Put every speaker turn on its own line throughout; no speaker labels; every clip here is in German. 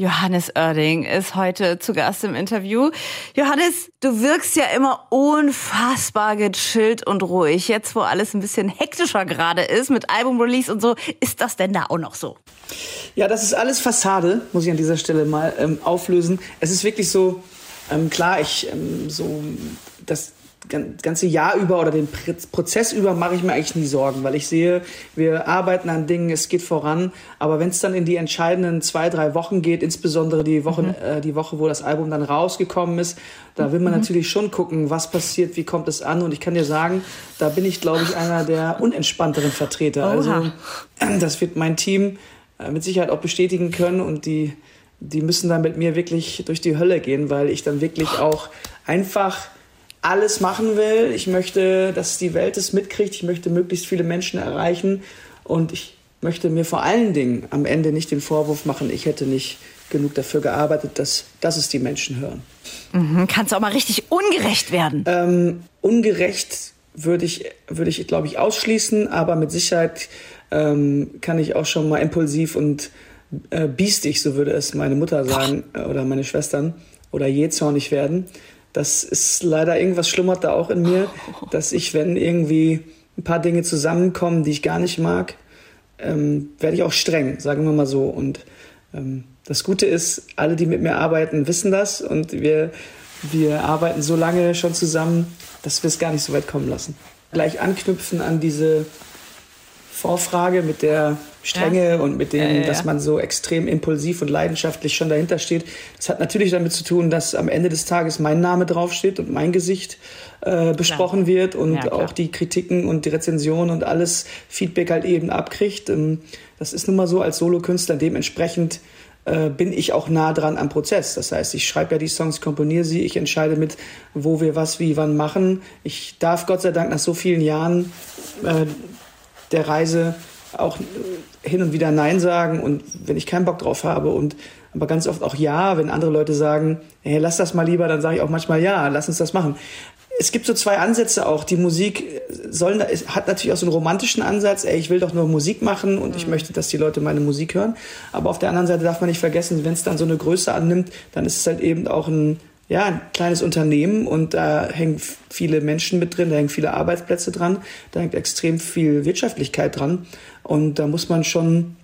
Johannes Oerding ist heute zu Gast im Interview. Johannes, du wirkst ja immer unfassbar gechillt und ruhig. Jetzt, wo alles ein bisschen hektischer gerade ist mit Album-Release und so, ist das denn da auch noch so?
Ja, das ist alles Fassade, muss ich an dieser Stelle mal ähm, auflösen. Es ist wirklich so, ähm, klar, ich ähm, so, das ganze Jahr über oder den Prozess über mache ich mir eigentlich nie Sorgen, weil ich sehe, wir arbeiten an Dingen, es geht voran. Aber wenn es dann in die entscheidenden zwei, drei Wochen geht, insbesondere die Woche, mhm. äh, die Woche, wo das Album dann rausgekommen ist, da will man mhm. natürlich schon gucken, was passiert, wie kommt es an. Und ich kann dir sagen, da bin ich, glaube ich, einer der unentspannteren Vertreter. Oha. Also das wird mein Team äh, mit Sicherheit auch bestätigen können und die die müssen dann mit mir wirklich durch die Hölle gehen, weil ich dann wirklich auch einfach alles machen will. Ich möchte, dass die Welt es mitkriegt. Ich möchte möglichst viele Menschen erreichen. Und ich möchte mir vor allen Dingen am Ende nicht den Vorwurf machen, ich hätte nicht genug dafür gearbeitet, dass, dass es die Menschen hören.
Mhm. Kannst du auch mal richtig ungerecht werden?
Ähm, ungerecht würde ich, würde ich, glaube ich, ausschließen, aber mit Sicherheit ähm, kann ich auch schon mal impulsiv und äh, biestig, so würde es meine Mutter sagen, äh, oder meine Schwestern, oder jähzornig werden das ist leider irgendwas schlummert da auch in mir, dass ich, wenn irgendwie ein paar Dinge zusammenkommen, die ich gar nicht mag, ähm, werde ich auch streng, sagen wir mal so. Und ähm, das Gute ist, alle, die mit mir arbeiten, wissen das und wir, wir arbeiten so lange schon zusammen, dass wir es gar nicht so weit kommen lassen. Gleich anknüpfen an diese Vorfrage mit der Strenge ja. und mit dem, ja, ja, dass man so extrem impulsiv und leidenschaftlich schon dahinter steht. Das hat natürlich damit zu tun, dass am Ende des Tages mein Name draufsteht und mein Gesicht äh, besprochen wird und auch die Kritiken und die Rezensionen und alles Feedback halt eben abkriegt. Ähm, das ist nun mal so als Solokünstler. Dementsprechend äh, bin ich auch nah dran am Prozess. Das heißt, ich schreibe ja die Songs, komponiere sie, ich entscheide mit, wo wir was, wie, wann machen. Ich darf Gott sei Dank nach so vielen Jahren äh, der Reise auch hin und wieder Nein sagen und wenn ich keinen Bock drauf habe und aber ganz oft auch Ja, wenn andere Leute sagen, hey, lass das mal lieber, dann sage ich auch manchmal Ja, lass uns das machen. Es gibt so zwei Ansätze auch. Die Musik soll, hat natürlich auch so einen romantischen Ansatz. Ey, ich will doch nur Musik machen und ich mhm. möchte, dass die Leute meine Musik hören. Aber auf der anderen Seite darf man nicht vergessen, wenn es dann so eine Größe annimmt, dann ist es halt eben auch ein, ja, ein kleines Unternehmen und da hängen viele Menschen mit drin, da hängen viele Arbeitsplätze dran, da hängt extrem viel Wirtschaftlichkeit dran und da muss man schon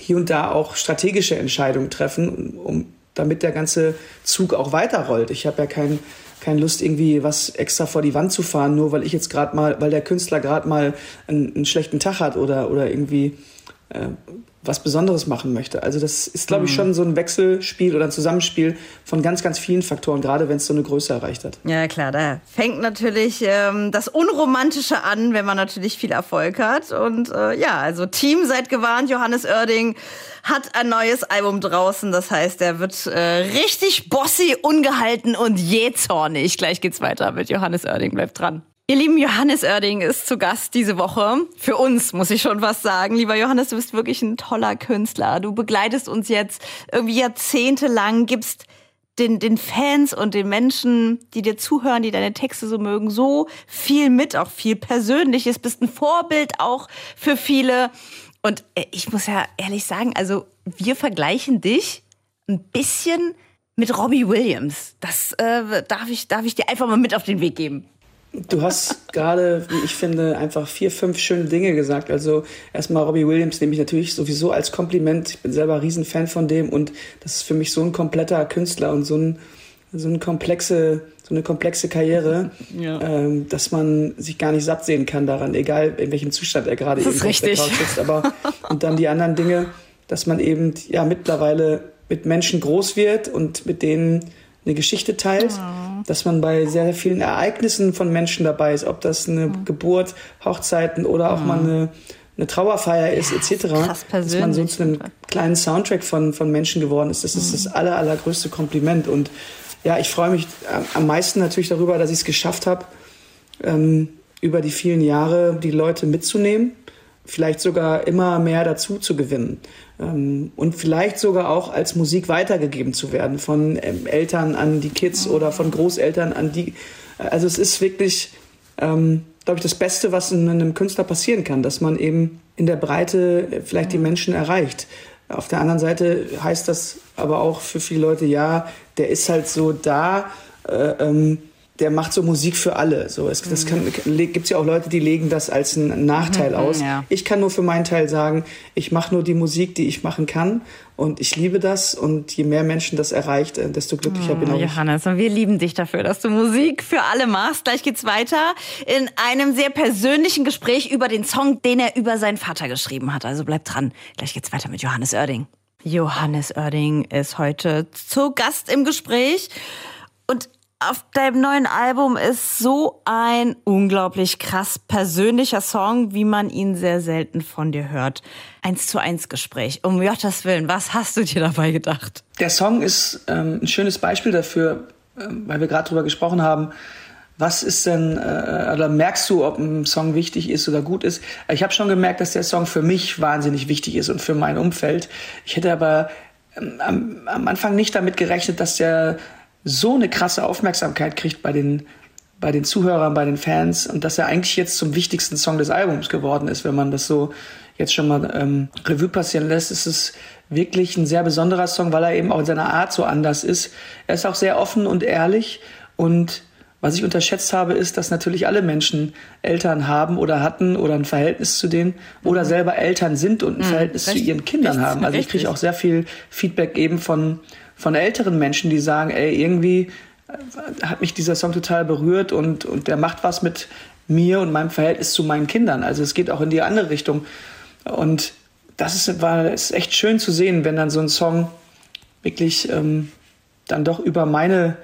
hier und da auch strategische Entscheidungen treffen, um, damit der ganze Zug auch weiterrollt. Ich habe ja kein, keine Lust, irgendwie was extra vor die Wand zu fahren, nur weil ich jetzt gerade mal, weil der Künstler gerade mal einen, einen, schlechten Tag hat oder, oder irgendwie äh, was Besonderes machen möchte. Also das ist, glaube ich, mhm. schon so ein Wechselspiel oder ein Zusammenspiel von ganz, ganz vielen Faktoren, gerade wenn es so eine Größe erreicht hat.
Ja, klar, da fängt natürlich ähm, das Unromantische an, wenn man natürlich viel Erfolg hat. Und äh, ja, also Team, seid gewarnt, Johannes Oerding hat ein neues Album draußen. Das heißt, er wird äh, richtig bossy, ungehalten und jähzornig. Gleich geht's weiter mit Johannes Oerding. Bleibt dran. Ihr lieben Johannes Oerding ist zu Gast diese Woche. Für uns, muss ich schon was sagen. Lieber Johannes, du bist wirklich ein toller Künstler. Du begleitest uns jetzt irgendwie jahrzehntelang, gibst den, den Fans und den Menschen, die dir zuhören, die deine Texte so mögen, so viel mit, auch viel Persönliches, bist ein Vorbild auch für viele. Und äh, ich muss ja ehrlich sagen, also wir vergleichen dich ein bisschen mit Robbie Williams. Das äh, darf, ich, darf ich dir einfach mal mit auf den Weg geben.
Du hast gerade, wie ich finde, einfach vier, fünf schöne Dinge gesagt. Also erstmal Robbie Williams nehme ich natürlich sowieso als Kompliment. Ich bin selber Riesenfan von dem und das ist für mich so ein kompletter Künstler und so, ein, so eine komplexe, so eine komplexe Karriere, ja. ähm, dass man sich gar nicht satt sehen kann daran, egal in welchem Zustand er gerade
ist richtig.
sitzt. Aber und dann die anderen Dinge, dass man eben ja mittlerweile mit Menschen groß wird und mit denen eine Geschichte teilt. Oh dass man bei sehr, sehr vielen Ereignissen von Menschen dabei ist, ob das eine mhm. Geburt, Hochzeiten oder auch mhm. mal eine, eine Trauerfeier ist, ja, etc. Dass man so zu einem kleinen Soundtrack von, von Menschen geworden ist. Das ist das mhm. aller, allergrößte Kompliment. Und ja, ich freue mich am meisten natürlich darüber, dass ich es geschafft habe, ähm, über die vielen Jahre die Leute mitzunehmen vielleicht sogar immer mehr dazu zu gewinnen und vielleicht sogar auch als Musik weitergegeben zu werden von ähm, Eltern an die Kids oder von Großeltern an die. Also es ist wirklich, ähm, glaube ich, das Beste, was einem Künstler passieren kann, dass man eben in der Breite vielleicht die Menschen erreicht. Auf der anderen Seite heißt das aber auch für viele Leute, ja, der ist halt so da, äh, ähm, der macht so Musik für alle. So, es das kann, gibt's ja auch Leute, die legen das als einen Nachteil mhm, aus. Ja. Ich kann nur für meinen Teil sagen, ich mache nur die Musik, die ich machen kann. Und ich liebe das. Und je mehr Menschen das erreicht, äh, desto glücklicher oh, bin auch
ich. Johannes, und wir lieben dich dafür, dass du Musik für alle machst. Gleich geht's weiter in einem sehr persönlichen Gespräch über den Song, den er über seinen Vater geschrieben hat. Also bleib dran. Gleich geht's weiter mit Johannes Oerding. Johannes Oerding ist heute zu Gast im Gespräch. Und auf deinem neuen Album ist so ein unglaublich krass persönlicher Song, wie man ihn sehr selten von dir hört. Eins zu eins Gespräch. Um Gottes Willen, was hast du dir dabei gedacht?
Der Song ist ähm, ein schönes Beispiel dafür, äh, weil wir gerade drüber gesprochen haben. Was ist denn, äh, oder merkst du, ob ein Song wichtig ist oder gut ist? Ich habe schon gemerkt, dass der Song für mich wahnsinnig wichtig ist und für mein Umfeld. Ich hätte aber ähm, am, am Anfang nicht damit gerechnet, dass der so eine krasse Aufmerksamkeit kriegt bei den, bei den Zuhörern, bei den Fans und dass er eigentlich jetzt zum wichtigsten Song des Albums geworden ist, wenn man das so jetzt schon mal ähm, Revue passieren lässt, ist es wirklich ein sehr besonderer Song, weil er eben auch in seiner Art so anders ist. Er ist auch sehr offen und ehrlich und was ich unterschätzt habe, ist, dass natürlich alle Menschen Eltern haben oder hatten oder ein Verhältnis zu denen oder mhm. selber Eltern sind und ein mhm, Verhältnis richtig, zu ihren Kindern haben. Also ich kriege auch sehr viel Feedback eben von von älteren Menschen, die sagen, ey, irgendwie äh, hat mich dieser Song total berührt und, und der macht was mit mir und meinem Verhältnis zu meinen Kindern. Also es geht auch in die andere Richtung. Und das ist, war, ist echt schön zu sehen, wenn dann so ein Song wirklich ähm, dann doch über meine,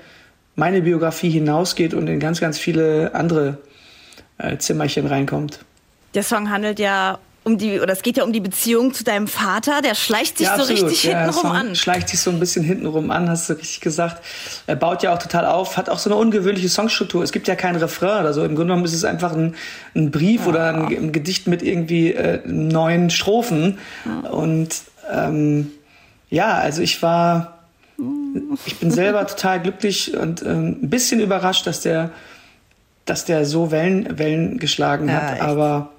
meine Biografie hinausgeht und in ganz, ganz viele andere äh, Zimmerchen reinkommt.
Der Song handelt ja um die, oder es geht ja um die Beziehung zu deinem Vater, der schleicht sich ja, so richtig ja, hintenrum an.
Schleicht sich so ein bisschen hintenrum an, hast du richtig gesagt. Er baut ja auch total auf, hat auch so eine ungewöhnliche Songstruktur. Es gibt ja keinen Refrain oder so. Im Grunde genommen ist es einfach ein, ein Brief ja. oder ein, ein, Gedicht mit irgendwie äh, neun Strophen. Und ähm, ja, also ich war, ich bin selber total glücklich und ähm, ein bisschen überrascht, dass der, dass der so Wellen, Wellen geschlagen hat. Aber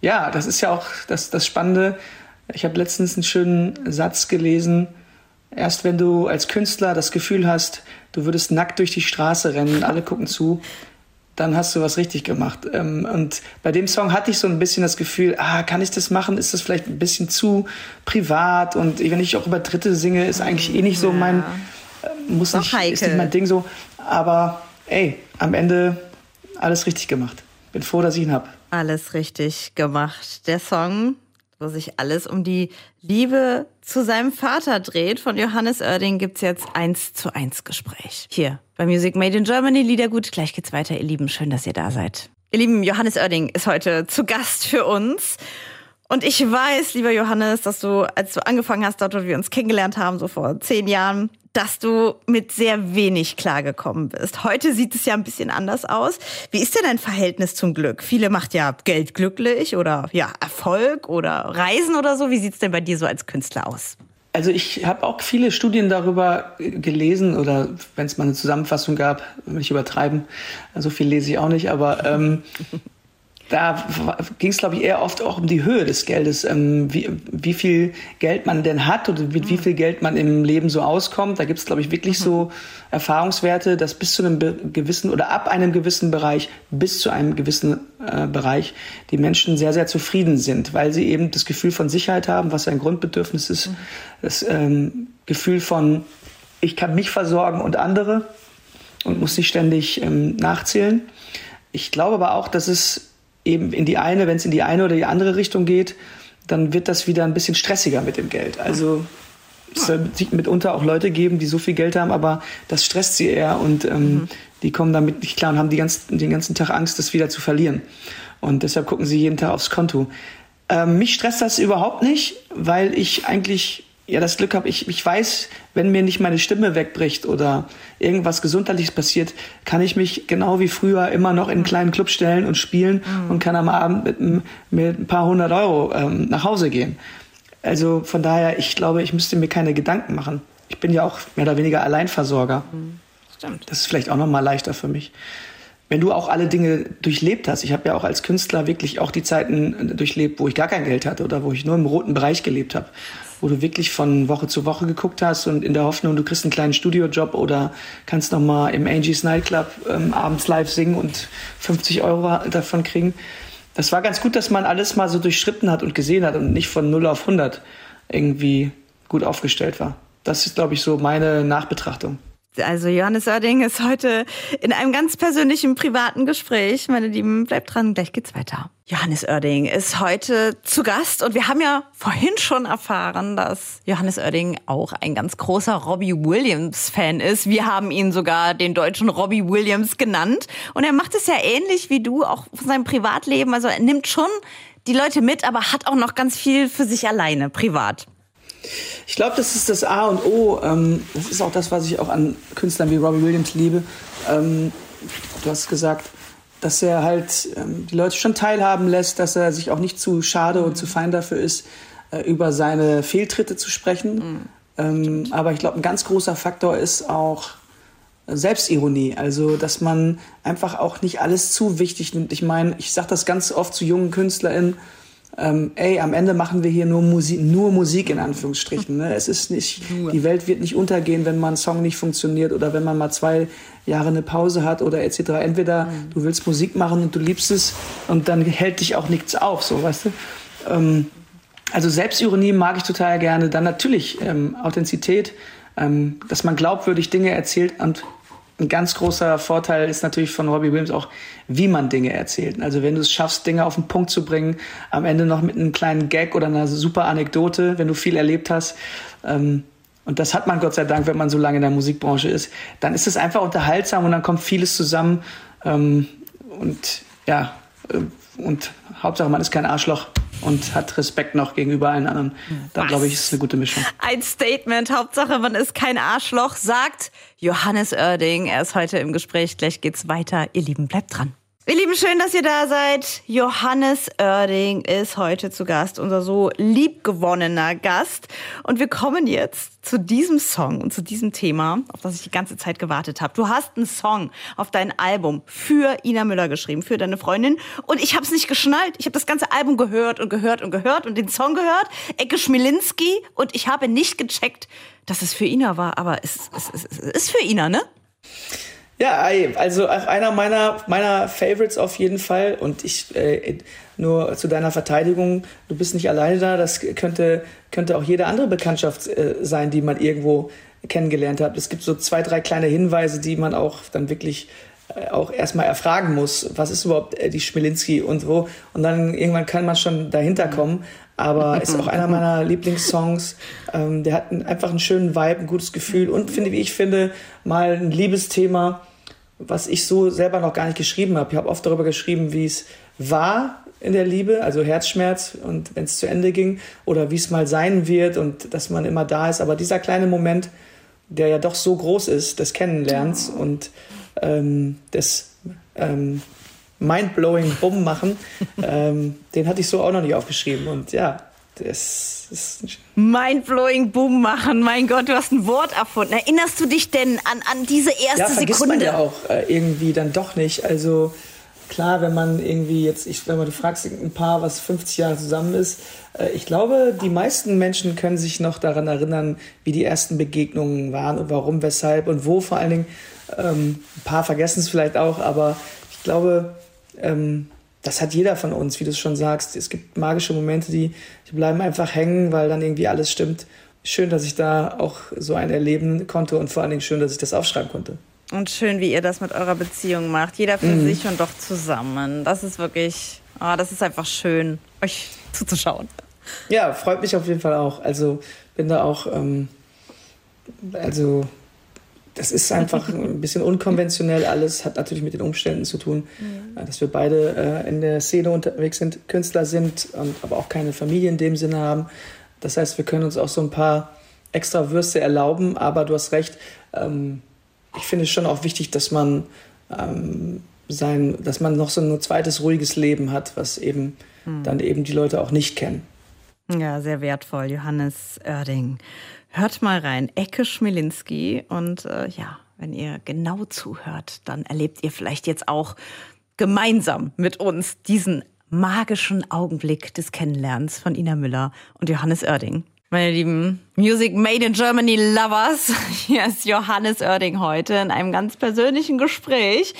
ja, das ist ja auch das, das Spannende. Ich habe letztens einen schönen Satz gelesen. Erst wenn du als Künstler das Gefühl hast, du würdest nackt durch die Straße rennen, alle gucken zu, dann hast du was richtig gemacht. Ähm, und bei dem Song hatte ich so ein bisschen das Gefühl, ah, kann ich das machen? Ist das vielleicht ein bisschen zu privat? Und wenn ich auch über Dritte singe, ist eigentlich eh nicht so mein, äh, muss nicht, ist nicht mein Ding so. Aber ey, am Ende alles richtig gemacht. Bin froh, dass ich ihn habe.
Alles richtig gemacht. Der Song, wo sich alles um die Liebe zu seinem Vater dreht, von Johannes Oerding gibt's jetzt eins zu eins Gespräch. Hier bei Music Made in Germany, Liedergut. Gleich geht's weiter, ihr Lieben. Schön, dass ihr da seid. Ihr Lieben, Johannes Oerding ist heute zu Gast für uns. Und ich weiß, lieber Johannes, dass du, als du angefangen hast, dort, wo wir uns kennengelernt haben, so vor zehn Jahren, dass du mit sehr wenig klargekommen bist. Heute sieht es ja ein bisschen anders aus. Wie ist denn dein Verhältnis zum Glück? Viele macht ja Geld glücklich oder ja Erfolg oder Reisen oder so. Wie sieht es denn bei dir so als Künstler aus?
Also ich habe auch viele Studien darüber gelesen oder wenn es mal eine Zusammenfassung gab, will ich übertreiben, so viel lese ich auch nicht, aber ähm, da ging es, glaube ich, eher oft auch um die Höhe des Geldes, ähm, wie, wie viel Geld man denn hat oder mit wie viel Geld man im Leben so auskommt. Da gibt es, glaube ich, wirklich so Erfahrungswerte, dass bis zu einem gewissen oder ab einem gewissen Bereich bis zu einem gewissen äh, Bereich die Menschen sehr, sehr zufrieden sind, weil sie eben das Gefühl von Sicherheit haben, was ein Grundbedürfnis ist, das ähm, Gefühl von, ich kann mich versorgen und andere und muss nicht ständig ähm, nachzählen. Ich glaube aber auch, dass es eben in die eine, wenn es in die eine oder die andere Richtung geht, dann wird das wieder ein bisschen stressiger mit dem Geld. Also es soll mitunter auch Leute geben, die so viel Geld haben, aber das stresst sie eher und ähm, mhm. die kommen damit nicht klar und haben die ganzen, den ganzen Tag Angst, das wieder zu verlieren. Und deshalb gucken sie jeden Tag aufs Konto. Ähm, mich stresst das überhaupt nicht, weil ich eigentlich ja das Glück habe, ich, ich weiß, wenn mir nicht meine Stimme wegbricht oder irgendwas Gesundheitliches passiert, kann ich mich genau wie früher immer noch in einen kleinen Club stellen und spielen mhm. und kann am Abend mit, mit ein paar hundert Euro ähm, nach Hause gehen. Also von daher, ich glaube, ich müsste mir keine Gedanken machen. Ich bin ja auch mehr oder weniger Alleinversorger. Mhm. Stimmt. Das ist vielleicht auch noch mal leichter für mich. Wenn du auch alle Dinge durchlebt hast, ich habe ja auch als Künstler wirklich auch die Zeiten durchlebt, wo ich gar kein Geld hatte oder wo ich nur im roten Bereich gelebt habe. Wo du wirklich von Woche zu Woche geguckt hast und in der Hoffnung, du kriegst einen kleinen Studiojob oder kannst noch mal im Angie's Nightclub ähm, abends live singen und 50 Euro davon kriegen. Das war ganz gut, dass man alles mal so durchschritten hat und gesehen hat und nicht von 0 auf 100 irgendwie gut aufgestellt war. Das ist, glaube ich, so meine Nachbetrachtung.
Also Johannes Oerding ist heute in einem ganz persönlichen, privaten Gespräch. Meine Lieben, bleibt dran, gleich geht's weiter. Johannes Oerding ist heute zu Gast und wir haben ja vorhin schon erfahren, dass Johannes Oerding auch ein ganz großer Robbie Williams-Fan ist. Wir haben ihn sogar den deutschen Robbie Williams genannt. Und er macht es ja ähnlich wie du, auch von seinem Privatleben. Also er nimmt schon die Leute mit, aber hat auch noch ganz viel für sich alleine, privat.
Ich glaube, das ist das A und O. Ähm, das ist auch das, was ich auch an Künstlern wie Robbie Williams liebe. Ähm, du hast gesagt, dass er halt ähm, die Leute schon teilhaben lässt, dass er sich auch nicht zu schade und zu fein dafür ist, äh, über seine Fehltritte zu sprechen. Mhm. aber ich glaube, ein ganz großer Faktor ist auch Selbstironie. Also, dass man einfach auch nicht alles zu wichtig nimmt. Ich meine, ich sage das ganz oft zu jungen KünstlerInnen, ähm, ey, am Ende machen wir hier nur Musik, nur Musik in Anführungsstrichen. Ne? Es ist nicht, die Welt wird nicht untergehen, wenn mal ein Song nicht funktioniert oder wenn man mal zwei Jahre eine Pause hat oder etc. Entweder mhm. du willst Musik machen und du liebst es und dann hält dich auch nichts auf, so, weißt du? Ähm, also Selbstironie mag ich total gerne. Dann natürlich ähm, Authentizität, ähm, dass man glaubwürdig Dinge erzählt und ein ganz großer Vorteil ist natürlich von Robbie Williams auch, wie man Dinge erzählt. Also wenn du es schaffst, Dinge auf den Punkt zu bringen, am Ende noch mit einem kleinen Gag oder einer super Anekdote, wenn du viel erlebt hast. Ähm, und das hat man Gott sei Dank, wenn man so lange in der Musikbranche ist. Dann ist es einfach unterhaltsam und dann kommt vieles zusammen. Ähm, und ja, äh, und Hauptsache man ist kein Arschloch und hat Respekt noch gegenüber allen anderen. Da glaube ich, ist eine gute Mischung.
Ein Statement. Hauptsache, man ist kein Arschloch, sagt Johannes Oerding. Er ist heute im Gespräch. Gleich geht's weiter. Ihr Lieben, bleibt dran. Ihr Lieben, schön, dass ihr da seid. Johannes Oerding ist heute zu Gast, unser so liebgewonnener Gast. Und wir kommen jetzt zu diesem Song und zu diesem Thema, auf das ich die ganze Zeit gewartet habe. Du hast einen Song auf dein Album für Ina Müller geschrieben, für deine Freundin. Und ich habe es nicht geschnallt. Ich habe das ganze Album gehört und gehört und gehört und den Song gehört. Ecke Schmilinski. Und ich habe nicht gecheckt, dass es für Ina war. Aber es, es, es, es ist für Ina, ne?
Ja, also einer meiner, meiner Favorites auf jeden Fall. Und ich, äh, nur zu deiner Verteidigung, du bist nicht alleine da. Das könnte, könnte auch jede andere Bekanntschaft äh, sein, die man irgendwo kennengelernt hat. Es gibt so zwei, drei kleine Hinweise, die man auch dann wirklich äh, auch erstmal erfragen muss. Was ist überhaupt äh, die Schmilinski und wo? Und dann irgendwann kann man schon dahinter kommen aber ist auch einer meiner Lieblingssongs. Ähm, der hat einfach einen schönen Vibe, ein gutes Gefühl und finde, wie ich finde, mal ein Liebesthema, was ich so selber noch gar nicht geschrieben habe. Ich habe oft darüber geschrieben, wie es war in der Liebe, also Herzschmerz und wenn es zu Ende ging oder wie es mal sein wird und dass man immer da ist. Aber dieser kleine Moment, der ja doch so groß ist, des Kennenlernens und ähm, des ähm, Mindblowing Bumm machen, ähm, den hatte ich so auch noch nicht aufgeschrieben. Und ja, das ist.
Mindblowing Boom machen, mein Gott, du hast ein Wort erfunden. Erinnerst du dich denn an, an diese erste ja, vergisst Sekunde?
man ja auch äh, irgendwie dann doch nicht. Also klar, wenn man irgendwie jetzt, ich, wenn man du fragst, ein Paar, was 50 Jahre zusammen ist, äh, ich glaube, die meisten Menschen können sich noch daran erinnern, wie die ersten Begegnungen waren und warum, weshalb und wo vor allen Dingen. Ähm, ein paar vergessen es vielleicht auch, aber ich glaube, ähm, das hat jeder von uns, wie du es schon sagst. Es gibt magische Momente, die, die bleiben einfach hängen, weil dann irgendwie alles stimmt. Schön, dass ich da auch so ein erleben konnte und vor allen Dingen schön, dass ich das aufschreiben konnte.
Und schön, wie ihr das mit eurer Beziehung macht. Jeder für mhm. sich und doch zusammen. Das ist wirklich, oh, das ist einfach schön, euch zuzuschauen.
Ja, freut mich auf jeden Fall auch. Also bin da auch, ähm, also das ist einfach ein bisschen unkonventionell alles, hat natürlich mit den Umständen zu tun, mhm. dass wir beide äh, in der Szene unterwegs sind, Künstler sind, und aber auch keine Familie in dem Sinne haben. Das heißt, wir können uns auch so ein paar extra Würste erlauben, aber du hast recht, ähm, ich finde es schon auch wichtig, dass man ähm, sein, dass man noch so ein zweites ruhiges Leben hat, was eben mhm. dann eben die Leute auch nicht kennen.
Ja, sehr wertvoll, Johannes Oerding. Hört mal rein, Ecke Schmilinski. Und äh, ja, wenn ihr genau zuhört, dann erlebt ihr vielleicht jetzt auch gemeinsam mit uns diesen magischen Augenblick des Kennenlernens von Ina Müller und Johannes Oerding. Meine lieben Music Made in Germany Lovers, hier ist Johannes Oerding heute in einem ganz persönlichen Gespräch.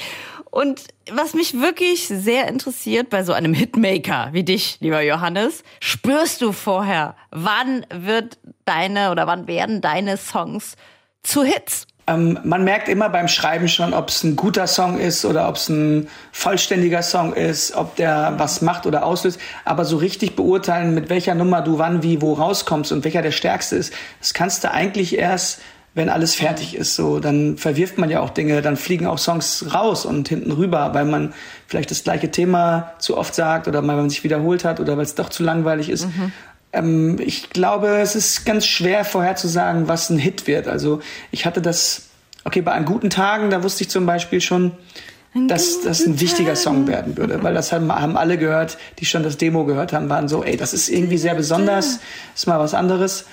Und was mich wirklich sehr interessiert bei so einem Hitmaker wie dich, lieber Johannes, spürst du vorher, wann wird deine oder wann werden deine Songs zu Hits?
Ähm, man merkt immer beim Schreiben schon, ob es ein guter Song ist oder ob es ein vollständiger Song ist, ob der was macht oder auslöst. Aber so richtig beurteilen, mit welcher Nummer du wann, wie, wo rauskommst und welcher der stärkste ist, das kannst du eigentlich erst, wenn alles fertig ist. So, dann verwirft man ja auch Dinge, dann fliegen auch Songs raus und hinten rüber, weil man vielleicht das gleiche Thema zu oft sagt oder weil man sich wiederholt hat oder weil es doch zu langweilig ist. Mhm. Ähm, ich glaube, es ist ganz schwer vorherzusagen, was ein Hit wird. Also ich hatte das, okay, bei an guten Tagen, da wusste ich zum Beispiel schon, dass das ein wichtiger Song werden würde, weil das haben, haben alle gehört, die schon das Demo gehört haben, waren so, ey, das ist irgendwie sehr besonders, ist mal was anderes.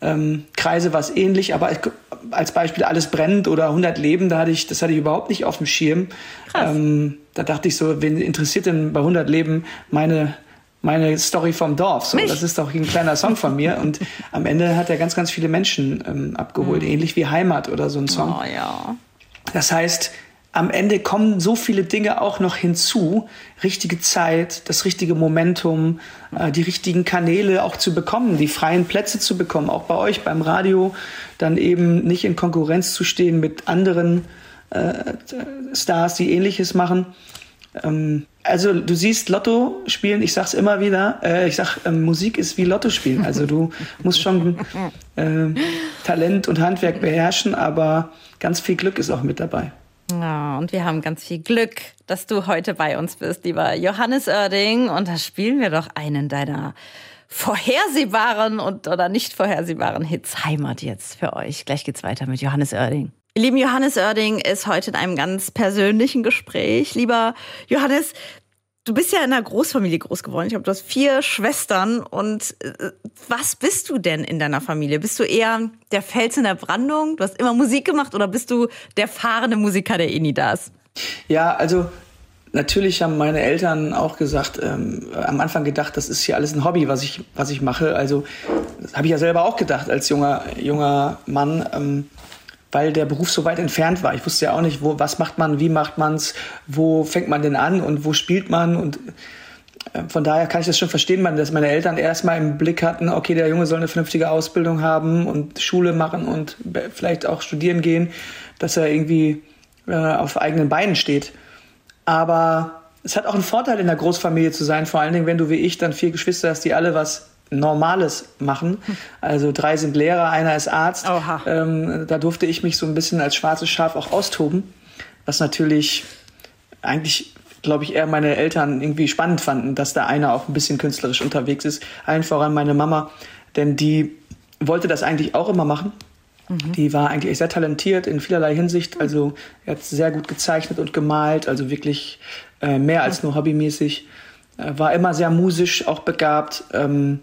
Ähm, Kreise war es ähnlich, aber als Beispiel alles brennt oder 100 Leben, da hatte ich, das hatte ich überhaupt nicht auf dem Schirm. Ähm, da dachte ich so, wen interessiert denn bei 100 Leben meine meine Story vom Dorf. So, das ist doch ein kleiner Song von mir. Und am Ende hat er ganz, ganz viele Menschen ähm, abgeholt, mhm. ähnlich wie Heimat oder so ein Song.
Oh, ja.
Das heißt, am Ende kommen so viele Dinge auch noch hinzu. Richtige Zeit, das richtige Momentum, äh, die richtigen Kanäle auch zu bekommen, die freien Plätze zu bekommen, auch bei euch beim Radio, dann eben nicht in Konkurrenz zu stehen mit anderen äh, Stars, die ähnliches machen. Ähm, also du siehst Lotto spielen, ich sag's immer wieder, äh, ich sag, ähm, Musik ist wie Lotto spielen. Also du musst schon äh, Talent und Handwerk beherrschen, aber ganz viel Glück ist auch mit dabei.
Ja, und wir haben ganz viel Glück, dass du heute bei uns bist, lieber Johannes Oerding. Und da spielen wir doch einen deiner vorhersehbaren und oder nicht vorhersehbaren Hits Heimat jetzt für euch. Gleich geht's weiter mit Johannes Oerding. Lieben Johannes Oerding ist heute in einem ganz persönlichen Gespräch. Lieber Johannes, du bist ja in einer Großfamilie groß geworden. Ich glaube, du hast vier Schwestern. Und äh, was bist du denn in deiner Familie? Bist du eher der Fels in der Brandung? Du hast immer Musik gemacht oder bist du der fahrende Musiker, der eh nie da ist?
Ja, also natürlich haben meine Eltern auch gesagt, ähm, am Anfang gedacht, das ist hier alles ein Hobby, was ich, was ich mache. Also das habe ich ja selber auch gedacht als junger, junger Mann. Ähm, weil der Beruf so weit entfernt war. Ich wusste ja auch nicht, wo, was macht man, wie macht man es, wo fängt man denn an und wo spielt man und äh, von daher kann ich das schon verstehen, dass meine Eltern erstmal im Blick hatten, okay, der Junge soll eine vernünftige Ausbildung haben und Schule machen und vielleicht auch studieren gehen, dass er irgendwie äh, auf eigenen Beinen steht. Aber es hat auch einen Vorteil, in der Großfamilie zu sein, vor allen Dingen, wenn du wie ich dann vier Geschwister hast, die alle was Normales machen. Also drei sind Lehrer, einer ist Arzt. Ähm, da durfte ich mich so ein bisschen als schwarzes Schaf auch austoben, was natürlich eigentlich, glaube ich, eher meine Eltern irgendwie spannend fanden, dass da einer auch ein bisschen künstlerisch unterwegs ist. Allen voran meine Mama, denn die wollte das eigentlich auch immer machen. Mhm. Die war eigentlich sehr talentiert in vielerlei Hinsicht. Also er hat sehr gut gezeichnet und gemalt, also wirklich äh, mehr als nur hobbymäßig. Er war immer sehr musisch, auch begabt. Ähm,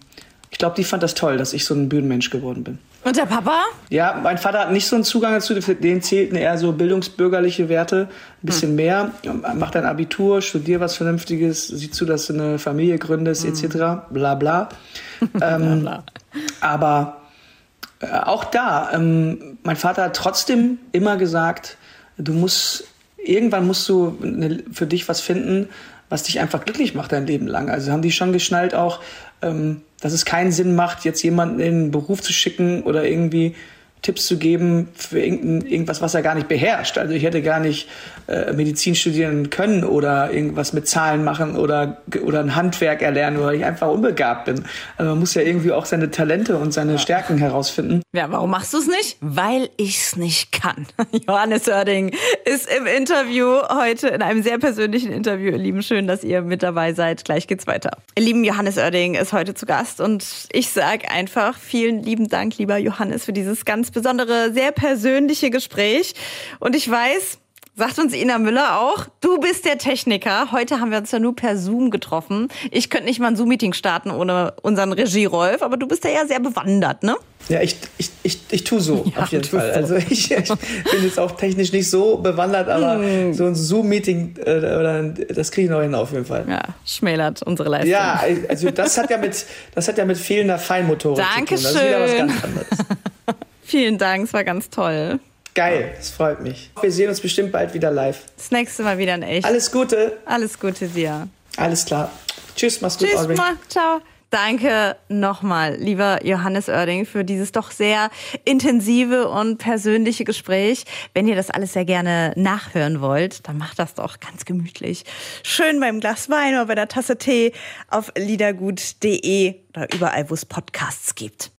ich glaube, die fand das toll, dass ich so ein Bühnenmensch geworden bin.
Und der Papa?
Ja, mein Vater hat nicht so einen Zugang dazu. Den zählten eher so bildungsbürgerliche Werte, ein bisschen hm. mehr. Macht ein Abitur, studier was Vernünftiges, sieh zu, dass du eine Familie gründest, hm. etc. Bla bla. ähm, bla, bla. Aber äh, auch da, ähm, mein Vater hat trotzdem immer gesagt, du musst, irgendwann musst du eine, für dich was finden, was dich einfach glücklich macht dein Leben lang. Also haben die schon geschnallt auch, ähm, dass es keinen Sinn macht, jetzt jemanden in den Beruf zu schicken oder irgendwie Tipps zu geben für irgendwas, was er gar nicht beherrscht. Also ich hätte gar nicht äh, Medizin studieren können oder irgendwas mit Zahlen machen oder, oder ein Handwerk erlernen, weil ich einfach unbegabt bin. Also man muss ja irgendwie auch seine Talente und seine Stärken herausfinden.
Ja, warum machst du es nicht? Weil ich es nicht kann. Johannes Oerding ist im Interview heute, in einem sehr persönlichen Interview. Ihr Lieben, schön, dass ihr mit dabei seid. Gleich geht's weiter. Ihr Lieben, Johannes Oerding ist heute zu Gast und ich sage einfach vielen lieben Dank, lieber Johannes, für dieses ganz besondere, sehr persönliche Gespräch. Und ich weiß, Sagt uns Ina Müller auch. Du bist der Techniker. Heute haben wir uns ja nur per Zoom getroffen. Ich könnte nicht mal ein Zoom-Meeting starten ohne unseren Regie-Rolf, aber du bist ja, ja sehr bewandert, ne?
Ja, ich, ich, ich, ich tue so, ja, auf jeden Fall. So. Also ich, ich, bin jetzt auch technisch nicht so bewandert, aber hm. so ein Zoom-Meeting, äh, das kriege ich noch hin auf jeden Fall.
Ja, schmälert unsere Leistung.
Ja, also das hat ja mit, das hat ja mit fehlender Feinmotorik
Dankeschön.
zu tun. Das ist wieder was ganz anderes.
Vielen Dank, es war ganz toll.
Geil, das freut mich. Wir sehen uns bestimmt bald wieder live.
Das nächste Mal wieder in echt.
Alles Gute.
Alles Gute dir.
Alles klar. Tschüss, mach's gut,
Tschüss,
Audrey.
Ma, ciao. Danke nochmal, lieber Johannes Oerding, für dieses doch sehr intensive und persönliche Gespräch. Wenn ihr das alles sehr gerne nachhören wollt, dann macht das doch ganz gemütlich. Schön beim Glas Wein oder bei der Tasse Tee auf liedergut.de oder überall, wo es Podcasts gibt.